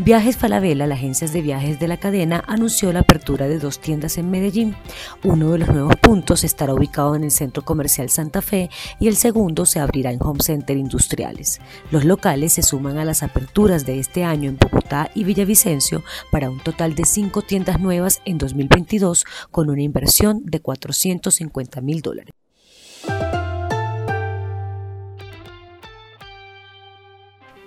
Viajes Falabella, la agencia de viajes de la cadena, anunció la apertura de dos tiendas en Medellín. Uno de los nuevos puntos estará ubicado en el Centro Comercial Santa Fe y el segundo se abrirá en Home Center Industriales. Los locales se suman a las aperturas de este año en Bogotá y Villavicencio para un total de cinco tiendas nuevas en 2022 con una inversión de 450 mil dólares.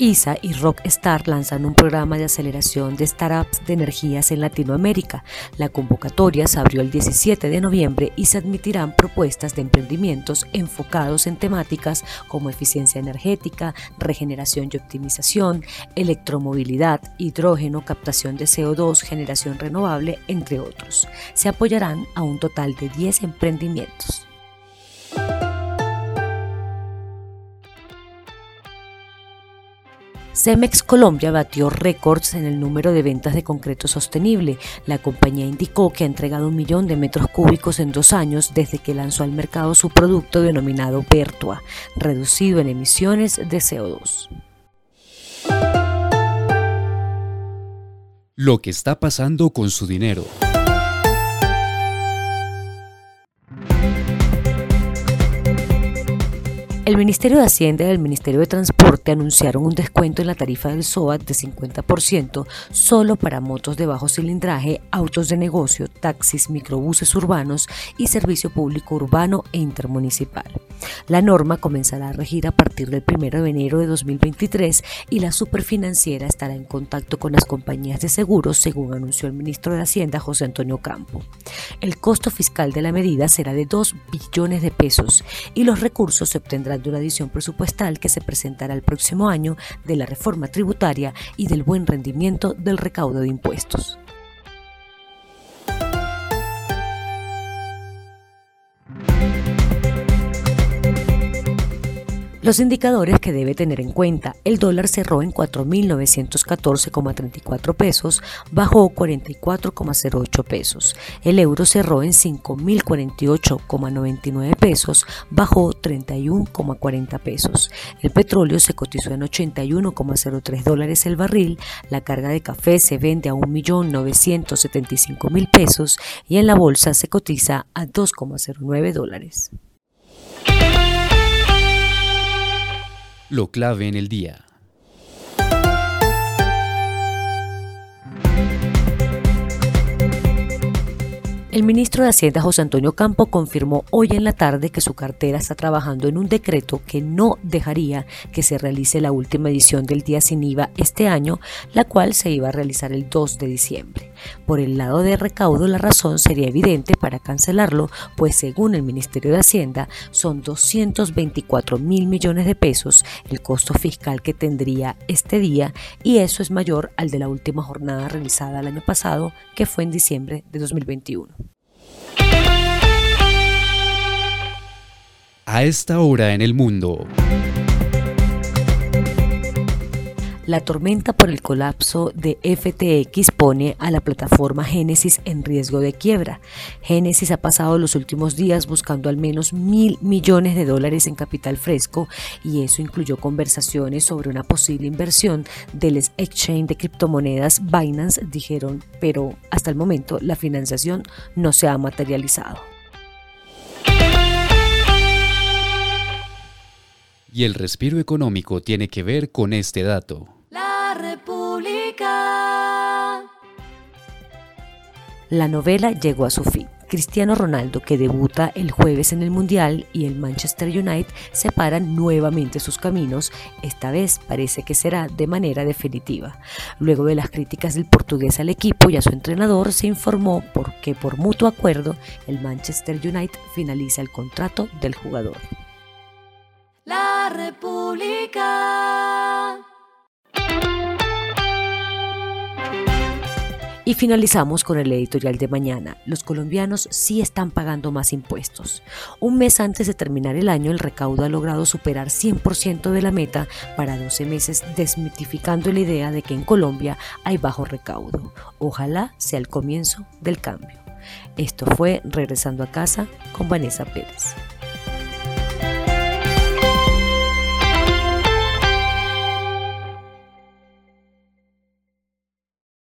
ISA y Rockstar lanzan un programa de aceleración de startups de energías en Latinoamérica. La convocatoria se abrió el 17 de noviembre y se admitirán propuestas de emprendimientos enfocados en temáticas como eficiencia energética, regeneración y optimización, electromovilidad, hidrógeno, captación de CO2, generación renovable, entre otros. Se apoyarán a un total de 10 emprendimientos. Cemex Colombia batió récords en el número de ventas de concreto sostenible. La compañía indicó que ha entregado un millón de metros cúbicos en dos años desde que lanzó al mercado su producto denominado Pertua, reducido en emisiones de CO2. Lo que está pasando con su dinero. El Ministerio de Hacienda y el Ministerio de Transporte anunciaron un descuento en la tarifa del SOAT de 50% solo para motos de bajo cilindraje, autos de negocio, taxis, microbuses urbanos y servicio público urbano e intermunicipal. La norma comenzará a regir a partir del 1 de enero de 2023 y la superfinanciera estará en contacto con las compañías de seguros, según anunció el ministro de Hacienda José Antonio Campo. El costo fiscal de la medida será de 2 billones de pesos y los recursos se obtendrán de una adición presupuestal que se presentará el próximo año de la reforma tributaria y del buen rendimiento del recaudo de impuestos. Los indicadores que debe tener en cuenta. El dólar cerró en 4.914,34 pesos, bajó 44,08 pesos. El euro cerró en 5.048,99 pesos, bajó 31,40 pesos. El petróleo se cotizó en 81,03 dólares el barril. La carga de café se vende a 1.975.000 pesos y en la bolsa se cotiza a 2,09 dólares. Lo clave en el día. El ministro de Hacienda José Antonio Campo confirmó hoy en la tarde que su cartera está trabajando en un decreto que no dejaría que se realice la última edición del Día Sin IVA este año, la cual se iba a realizar el 2 de diciembre. Por el lado de recaudo, la razón sería evidente para cancelarlo, pues según el Ministerio de Hacienda son 224 mil millones de pesos el costo fiscal que tendría este día y eso es mayor al de la última jornada realizada el año pasado, que fue en diciembre de 2021. A esta hora en el mundo. La tormenta por el colapso de FTX pone a la plataforma Genesis en riesgo de quiebra. Genesis ha pasado los últimos días buscando al menos mil millones de dólares en capital fresco y eso incluyó conversaciones sobre una posible inversión del exchange de criptomonedas Binance, dijeron, pero hasta el momento la financiación no se ha materializado. Y el respiro económico tiene que ver con este dato. La República. La novela llegó a su fin. Cristiano Ronaldo, que debuta el jueves en el Mundial, y el Manchester United separan nuevamente sus caminos. Esta vez parece que será de manera definitiva. Luego de las críticas del portugués al equipo y a su entrenador, se informó porque por mutuo acuerdo el Manchester United finaliza el contrato del jugador. República. Y finalizamos con el editorial de mañana. Los colombianos sí están pagando más impuestos. Un mes antes de terminar el año, el recaudo ha logrado superar 100% de la meta para 12 meses, desmitificando la idea de que en Colombia hay bajo recaudo. Ojalá sea el comienzo del cambio. Esto fue Regresando a casa con Vanessa Pérez.